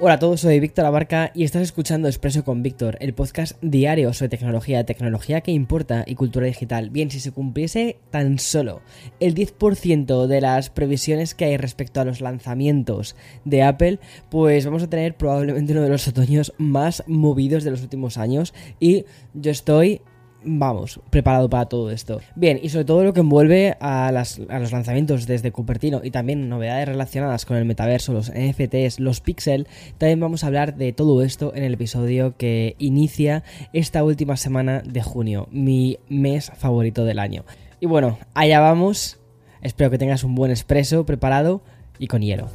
Hola a todos, soy Víctor Abarca y estás escuchando Expreso con Víctor, el podcast diario sobre tecnología, tecnología que importa y cultura digital. Bien, si se cumpliese tan solo el 10% de las previsiones que hay respecto a los lanzamientos de Apple, pues vamos a tener probablemente uno de los otoños más movidos de los últimos años y yo estoy vamos, preparado para todo esto. Bien, y sobre todo lo que envuelve a, los lanzamientos desde Cupertino y también novedades relacionadas con el metaverso, los NFTs, los Pixel, también vamos a hablar de todo esto en el episodio que inicia esta última semana de junio, mi mes favorito del año. Y bueno, allá vamos. Espero que tengas un buen expreso preparado y con hielo.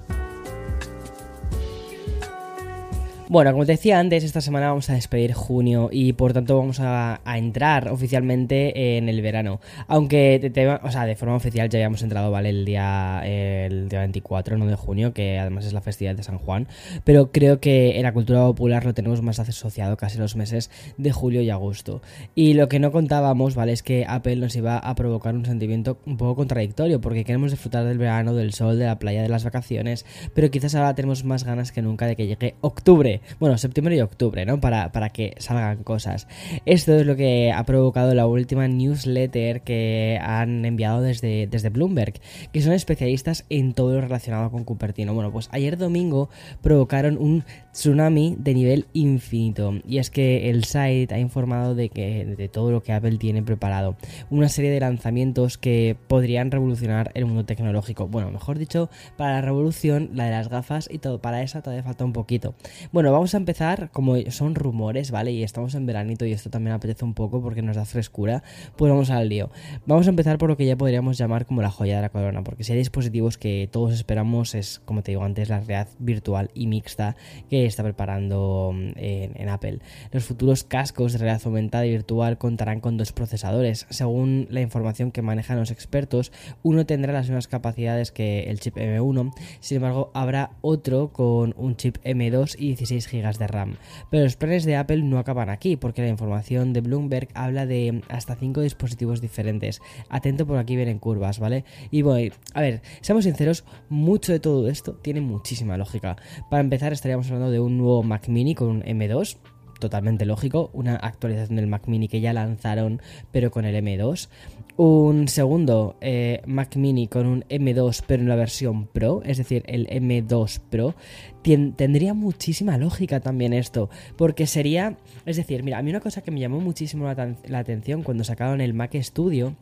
Bueno, como te decía antes, esta semana vamos a despedir junio y por tanto vamos a, entrar oficialmente en el verano. Aunque, o sea, de forma oficial ya habíamos entrado, ¿vale? El día, el día 24, no de junio, que además es la festividad de San Juan. Pero creo que en la cultura popular lo tenemos más asociado casi los meses de julio y agosto. Y lo que no contábamos, ¿vale? Es que Apple nos iba a provocar un sentimiento un poco contradictorio, porque queremos disfrutar del verano, del sol, de la playa, de las vacaciones, pero quizás ahora tenemos más ganas que nunca de que llegue octubre bueno, septiembre y octubre, ¿no? Para, para que salgan cosas. Esto es lo que ha provocado la última newsletter que han enviado desde, desde Bloomberg, que son especialistas en todo lo relacionado con Cupertino. Bueno, pues ayer domingo provocaron un tsunami de nivel infinito. Y es que el site ha informado de que de todo lo que Apple tiene preparado. Una serie de lanzamientos que podrían revolucionar el mundo tecnológico. Bueno, mejor dicho, para la revolución, la de las gafas y todo. Para esa todavía falta un poquito. Bueno, vamos a empezar, como son rumores, ¿vale? Y estamos en veranito y esto también apetece un poco porque nos da frescura. Pues vamos al lío. Vamos a empezar por lo que ya podríamos llamar como la joya de la corona. Porque si hay dispositivos que todos esperamos es, como te digo antes, la realidad virtual y mixta que está preparando mm, en, Apple. Los futuros cascos de realidad aumentada y virtual contarán con dos procesadores. Según la información que manejan los expertos, uno tendrá las mismas capacidades que el chip M1, sin embargo habrá otro con un chip M2 y 16 GB de RAM. Pero los planes de Apple no acaban aquí, porque la información de Bloomberg habla de hasta 5 dispositivos diferentes. Atento por aquí vienen curvas, ¿vale? Y voy, a ver, seamos sinceros, mucho de todo esto tiene muchísima lógica. Para empezar estaríamos hablando de un nuevo Mac mini con un M2 totalmente lógico, una actualización del Mac Mini que ya lanzaron, pero con el M2. Un segundo eh, Mac Mini con un M2, pero en la versión Pro, es decir, el M2 Pro. tendría muchísima lógica también esto, porque sería, es decir, mira, a mí una cosa que me llamó muchísimo la atención cuando sacaron el Mac Studio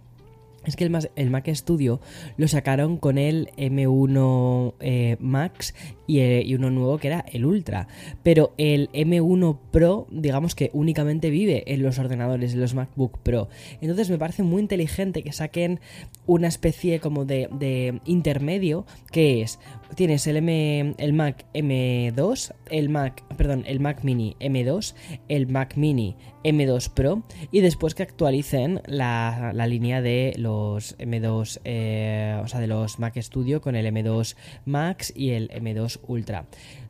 es que el, el, Mac Studio lo sacaron con el M1 eh, Max eh, y, uno nuevo que era el Ultra. Pero el M1 Pro, digamos que únicamente vive en los ordenadores, en los MacBook Pro. Entonces me parece muy inteligente que saquen una especie como de, de intermedio que es tienes el, M, el Mac M2, el Mac, perdón, el Mac Mini M2, el Mac Mini M2 Pro y después que actualicen la, línea de los M2, eh, o sea, de los Mac Studio con el M2 Max y el M2 Ultra.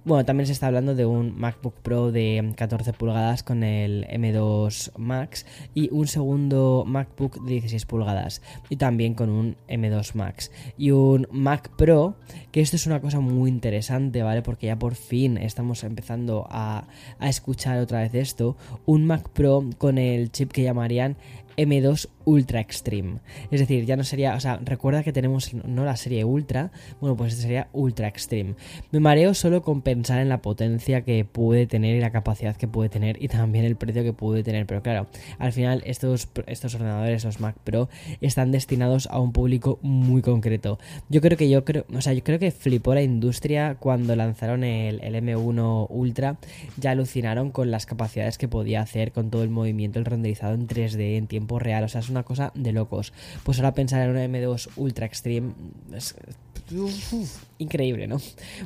Bueno, también se está hablando de un MacBook Pro de 14 pulgadas con el M2 Max y un segundo MacBook de 16 pulgadas y también con un M2 Max y un Mac Pro, que esto es una cosa muy interesante, ¿vale? Porque ya por fin estamos empezando a, a escuchar otra vez esto, un Mac Pro con el chip que llamarían M2 Ultra Extreme. Es decir, ya no sería, o sea, recuerda que tenemos no la serie Ultra, bueno, pues este sería Ultra Extreme. Me mareo solo con pensar en la potencia que puede tener y la capacidad que puede tener y también el precio que puede tener, pero claro, al final estos, estos ordenadores, los Mac Pro, están destinados a un público muy concreto. Yo creo que yo creo, o sea, yo creo que flipó la industria cuando lanzaron el, el M1 Ultra, ya alucinaron con las capacidades que podía hacer con todo el movimiento, el renderizado en 3D en tiempo real, o sea, es una cosa de locos. Pues ahora pensar en un M2 Ultra Extreme es increíble, ¿no?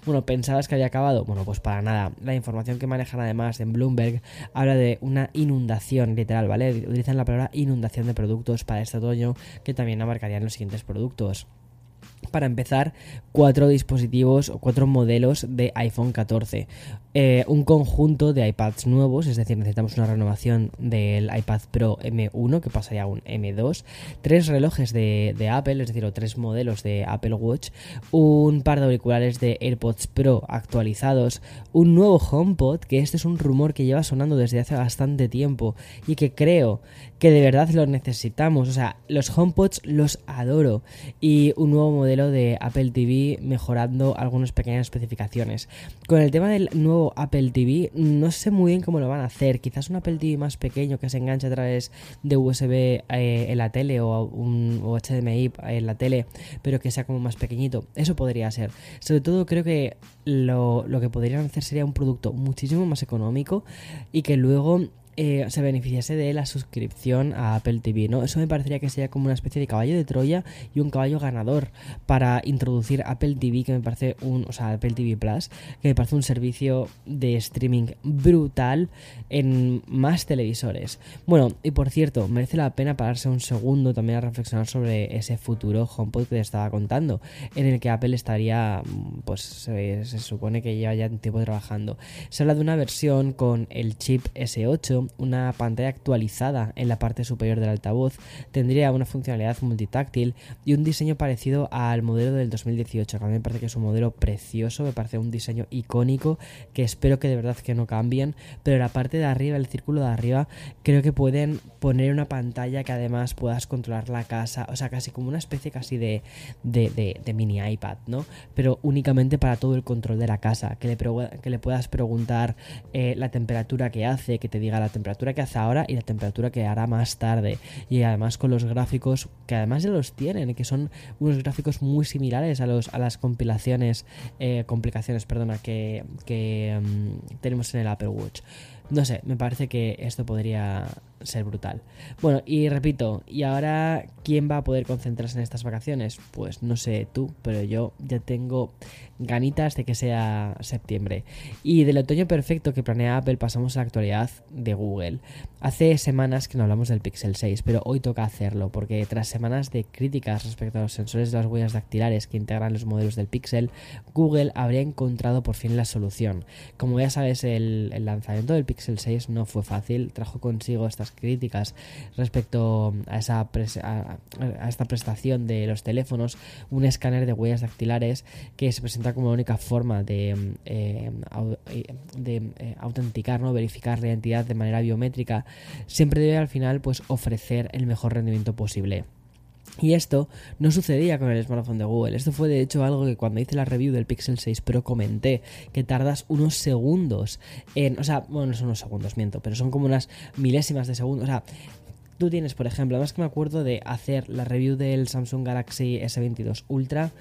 Bueno, pensabas que había acabado. Bueno, pues para nada. La información que manejan además en Bloomberg habla de una inundación, literal, ¿vale? Utilizan la palabra inundación de productos para este otoño que también abarcarían los siguientes productos para empezar, cuatro dispositivos o cuatro modelos de iPhone 14. Eh, un conjunto de iPads nuevos, es decir, necesitamos una renovación del iPad Pro M1 que pasaría a un M2. Tres relojes de, de Apple, es decir, o tres modelos de Apple Watch. Un par de auriculares de AirPods Pro actualizados. Un nuevo HomePod, que este es un rumor que lleva sonando desde hace bastante tiempo y que creo que de verdad lo necesitamos. O sea, los HomePods los adoro. Y un nuevo modelo de Apple TV mejorando algunas pequeñas especificaciones. Con el tema del nuevo Apple TV, no sé muy bien cómo lo van a hacer. Quizás un Apple TV más pequeño que se enganche a través de USB eh, en la tele o un HDMI en la tele, pero que sea como más pequeñito. Eso podría ser. Sobre todo creo que lo, lo que podrían hacer sería un producto muchísimo más económico y que luego eh, se beneficiase de la suscripción a Apple TV, ¿no? Eso me parecería que sería como una especie de caballo de Troya y un caballo ganador para introducir Apple TV, que me parece un, o sea, Apple TV Plus, que me parece un servicio de streaming brutal en más televisores. Bueno, y por cierto, merece la pena pararse un segundo también a reflexionar sobre ese futuro HomePod que te estaba contando, en el que Apple estaría, pues se, supone que lleva ya un tiempo trabajando. Se habla de una versión con el chip S8 una pantalla actualizada en la parte superior del altavoz, tendría una funcionalidad multitáctil y un diseño parecido al modelo del 2018. A mí me parece que es un modelo precioso, me parece un diseño icónico que espero que de verdad que no cambien, pero la parte de arriba, el círculo de arriba, creo que pueden poner una pantalla que además puedas controlar la casa, o sea, casi como una especie casi de, de, mini iPad, ¿no? Pero únicamente para todo el control de la casa, que le, que le puedas preguntar eh, la temperatura que hace, que te diga la temperatura que hace ahora y la temperatura que hará más tarde. Y además con los gráficos que además ya los tienen, que son unos gráficos muy similares a, los, a las compilaciones, eh, complicaciones, perdona, que, mm, tenemos en el Apple Watch. No sé, me parece que esto podría ser brutal. Bueno, y repito, ¿y ahora quién va a poder concentrarse en estas vacaciones? Pues no sé tú, pero yo ya tengo ganitas de que sea septiembre. Y del otoño perfecto que planea Apple pasamos a la actualidad de Google. Hace semanas que no hablamos del Pixel 6, pero hoy toca hacerlo, porque tras semanas de críticas respecto a los sensores de las huellas dactilares que integran los modelos del Pixel, Google habría encontrado por fin la solución. Como ya sabes, el, lanzamiento del Pixel 6 no fue fácil, trajo consigo estas críticas respecto a, esa a esta prestación de los teléfonos, un escáner de huellas dactilares que se presenta como la única forma de, eh, de eh, autenticar, ¿no? verificar la identidad de manera biométrica, siempre debe al final pues, ofrecer el mejor rendimiento posible. Y esto no sucedía con el smartphone de Google. Esto fue de hecho algo que cuando hice la review del Pixel 6 Pro comenté, que tardas unos segundos en... O sea, bueno, no son unos segundos, miento, pero son como unas milésimas de segundo. O sea, tú tienes, por ejemplo, además que me acuerdo de hacer la review del Samsung Galaxy S22 Ultra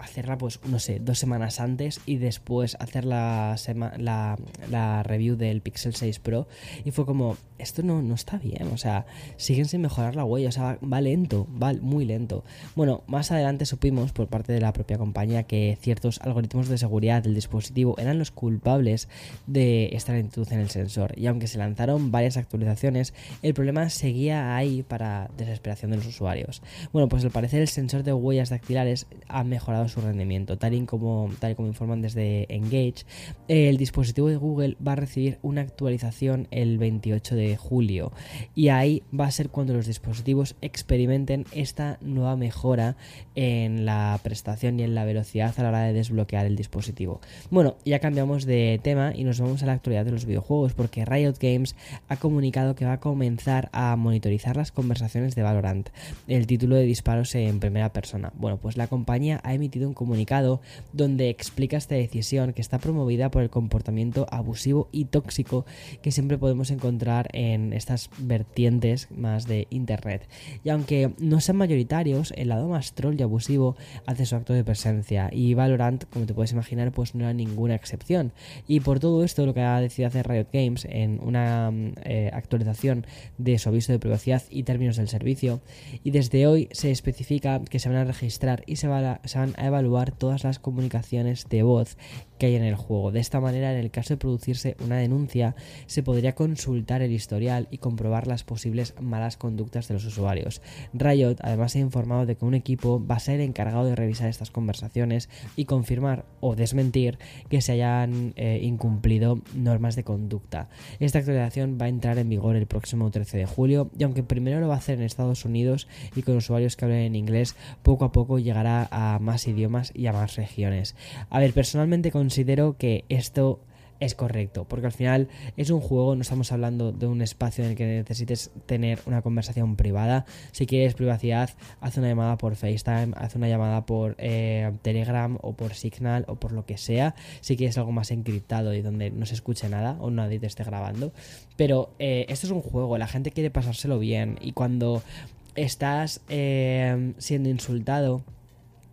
hacerla pues no sé dos semanas antes y después hacer la, la, la, review del Pixel 6 Pro. Y fue como esto no, no está bien o sea siguen sin mejorar la huella o sea va, lento va muy lento. Bueno más adelante supimos por parte de la propia compañía que ciertos algoritmos de seguridad del dispositivo eran los culpables de esta lentitud en el sensor. Y aunque se lanzaron varias actualizaciones el problema seguía ahí para desesperación de los usuarios. Bueno pues al parecer el sensor de huellas dactilares ha mejorado su rendimiento. Tal y como, tal y como informan desde Engage, el dispositivo de Google va a recibir una actualización el 28 de julio y ahí va a ser cuando los dispositivos experimenten esta nueva mejora en la prestación y en la velocidad a la hora de desbloquear el dispositivo. Bueno, ya cambiamos de tema y nos vamos a la actualidad de los videojuegos porque Riot Games ha comunicado que va a comenzar a monitorizar las conversaciones de Valorant, el título de disparos en primera persona. Bueno, pues la compañía ha emitido un comunicado donde explica esta decisión que está promovida por el comportamiento abusivo y tóxico que siempre podemos encontrar en estas vertientes más de Internet. Y aunque no sean mayoritarios, el lado más troll y abusivo hace su acto de presencia y Valorant, como te puedes imaginar, pues no era ninguna excepción. Y por todo esto lo que ha decidido hacer Riot Games en una eh, actualización de su aviso de privacidad y términos del servicio y desde hoy se especifica que se van a registrar y se, van a a evaluar todas las comunicaciones de voz que hay en el juego. De esta manera, en el caso de producirse una denuncia, se podría consultar el historial y comprobar las posibles malas conductas de los usuarios. Riot además ha informado de que un equipo va a ser encargado de revisar estas conversaciones y confirmar o desmentir que se hayan eh, incumplido normas de conducta. Esta actualización va a entrar en vigor el próximo 13 de julio y aunque primero lo va a hacer en Estados Unidos y con usuarios que hablen en inglés, poco a poco llegará a más idiomas y a más regiones. A ver, personalmente con considero que esto es correcto, porque al final es un juego, no estamos hablando de un espacio en el que necesites tener una conversación privada. Si quieres privacidad, haz una llamada por FaceTime, haz una llamada por eh, Telegram o por Signal o por lo que sea. Si quieres algo más encriptado y donde no se escuche nada o nadie te esté grabando. Pero eh, esto es un juego, la gente quiere pasárselo bien y cuando estás eh, siendo insultado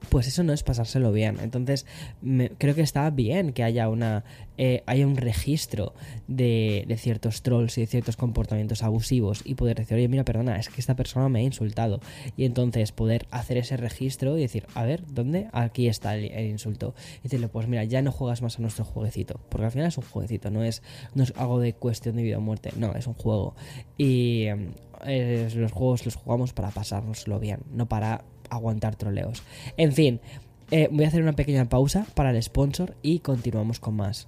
pues eso no es pasárselo bien. Entonces, creo que está bien que haya una eh, haya un registro de, ciertos trolls y de ciertos comportamientos abusivos y poder decir, oye, mira, perdona, es que esta persona me ha insultado. Y entonces poder hacer ese registro y decir, a ver, ¿dónde? Aquí está el, insulto. Y decirle, pues mira, ya no juegas más a nuestro jueguecito. Porque al final es un jueguecito, no es, no es algo de cuestión de vida o muerte, no, es un juego. Y eh, los juegos los jugamos para pasárnoslo bien, no para aguantar troleos. En fin, eh, voy a hacer una pequeña pausa para el sponsor y continuamos con más.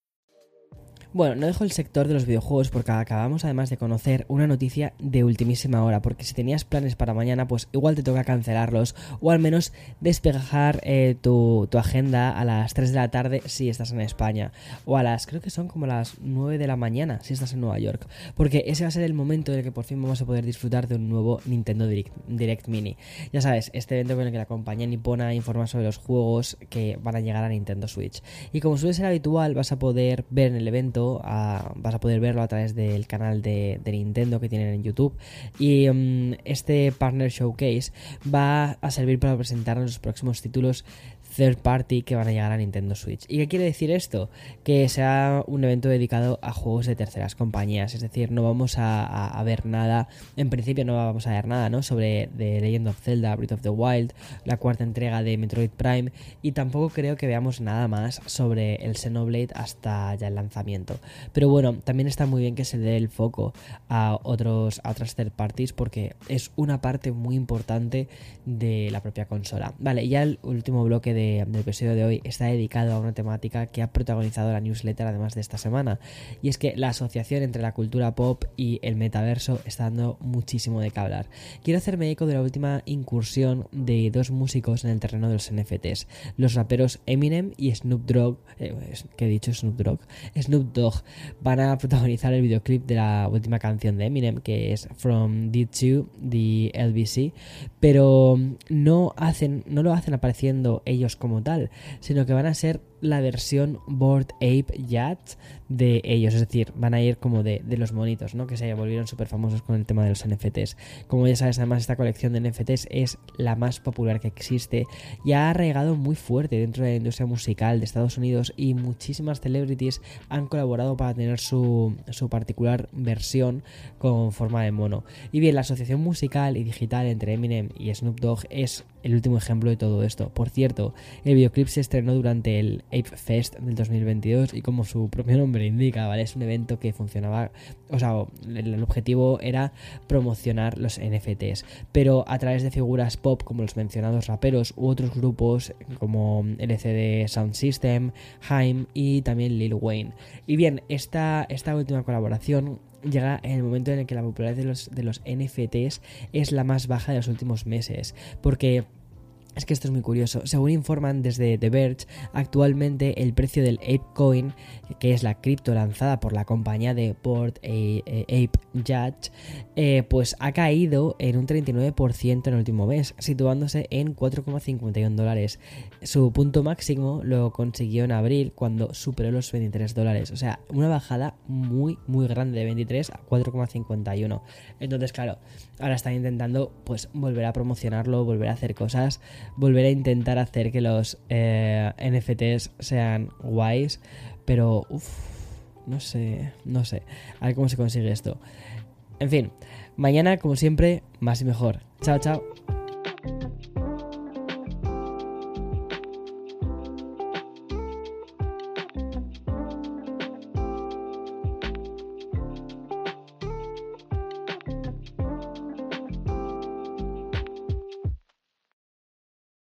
Bueno, no dejo el sector de los videojuegos porque acabamos además de conocer una noticia de ultimísima hora, porque si tenías planes para mañana, pues igual te toca cancelarlos o al menos despejar eh, tu, agenda a las 3 de la tarde si estás en España, o a las, creo que son como las 9 de la mañana si estás en Nueva York, porque ese va a ser el momento en el que por fin vamos a poder disfrutar de un nuevo Nintendo Direct, Mini. Ya sabes, este evento con el que la compañía nipona informa sobre los juegos que van a llegar a Nintendo Switch. Y como suele ser habitual, vas a poder ver en el evento vas a poder verlo a través del canal de, Nintendo que tienen en YouTube. Y mm, este Partner Showcase va a servir para presentar los próximos títulos third party que van a llegar a Nintendo Switch. ¿Y qué quiere decir esto? Que sea un evento dedicado a juegos de terceras compañías, es decir, no vamos a, ver nada, en principio no vamos a ver nada, ¿no? Sobre The Legend of Zelda, Breath of the Wild, la cuarta entrega de Metroid Prime, y tampoco creo que veamos nada más sobre el Xenoblade hasta ya el lanzamiento. Pero bueno, también está muy bien que se dé el foco a, otros, a otras third parties porque es una parte muy importante de la propia consola. Vale, ya el último bloque de del episodio de hoy está dedicado a una temática que ha protagonizado la newsletter además de esta semana. Y es que la asociación entre la cultura pop y el metaverso está dando muchísimo de qué hablar. Quiero hacerme eco de la última incursión de dos músicos en el terreno de los NFTs. Los raperos Eminem y Snoop Dogg, eh, que he dicho Snoop Dogg, Snoop Dogg van a protagonizar el videoclip de la última canción de Eminem, que es From D2, the LBC, pero no hacen, no lo hacen apareciendo ellos como tal, sino que van a ser la versión Board Ape Yacht de ellos, es decir, van a ir como de, los monitos, ¿no? Que se volvieron súper famosos con el tema de los NFTs. Como ya sabes, además esta colección de NFTs es la más popular que existe y ha arraigado muy fuerte dentro de la industria musical de Estados Unidos y muchísimas celebrities han colaborado para tener su, su particular versión con forma de mono. Y bien, la asociación musical y digital entre Eminem y Snoop Dogg es el último ejemplo de todo esto. Por cierto, el videoclip se estrenó durante el Ape Fest del 2022 y como su propio nombre indica, ¿vale? Es un evento que funcionaba, o sea, el, objetivo era promocionar los NFTs, pero a través de figuras pop como los mencionados raperos u otros grupos como LCD Sound System, Haim y también Lil Wayne. Y bien, esta, esta última colaboración llega el momento en el que la popularidad de los, de los NFTs es la más baja de los últimos meses, porque es que esto es muy curioso. Según informan desde The Verge, actualmente el precio del ApeCoin, que es la cripto lanzada por la compañía de Board Ape Judge, eh, pues ha caído en un 39% en el último mes, situándose en 4,51 dólares. Su punto máximo lo consiguió en abril cuando superó los 23 dólares. O sea, una bajada muy, muy grande de 23 a 4,51. Entonces, claro, ahora están intentando pues volver a promocionarlo, volver a hacer cosas volver a intentar hacer que los eh, NFTs sean guays, pero uff, no sé, no sé, a ver cómo se consigue esto. En fin, mañana como siempre, más y mejor. Chao, chao.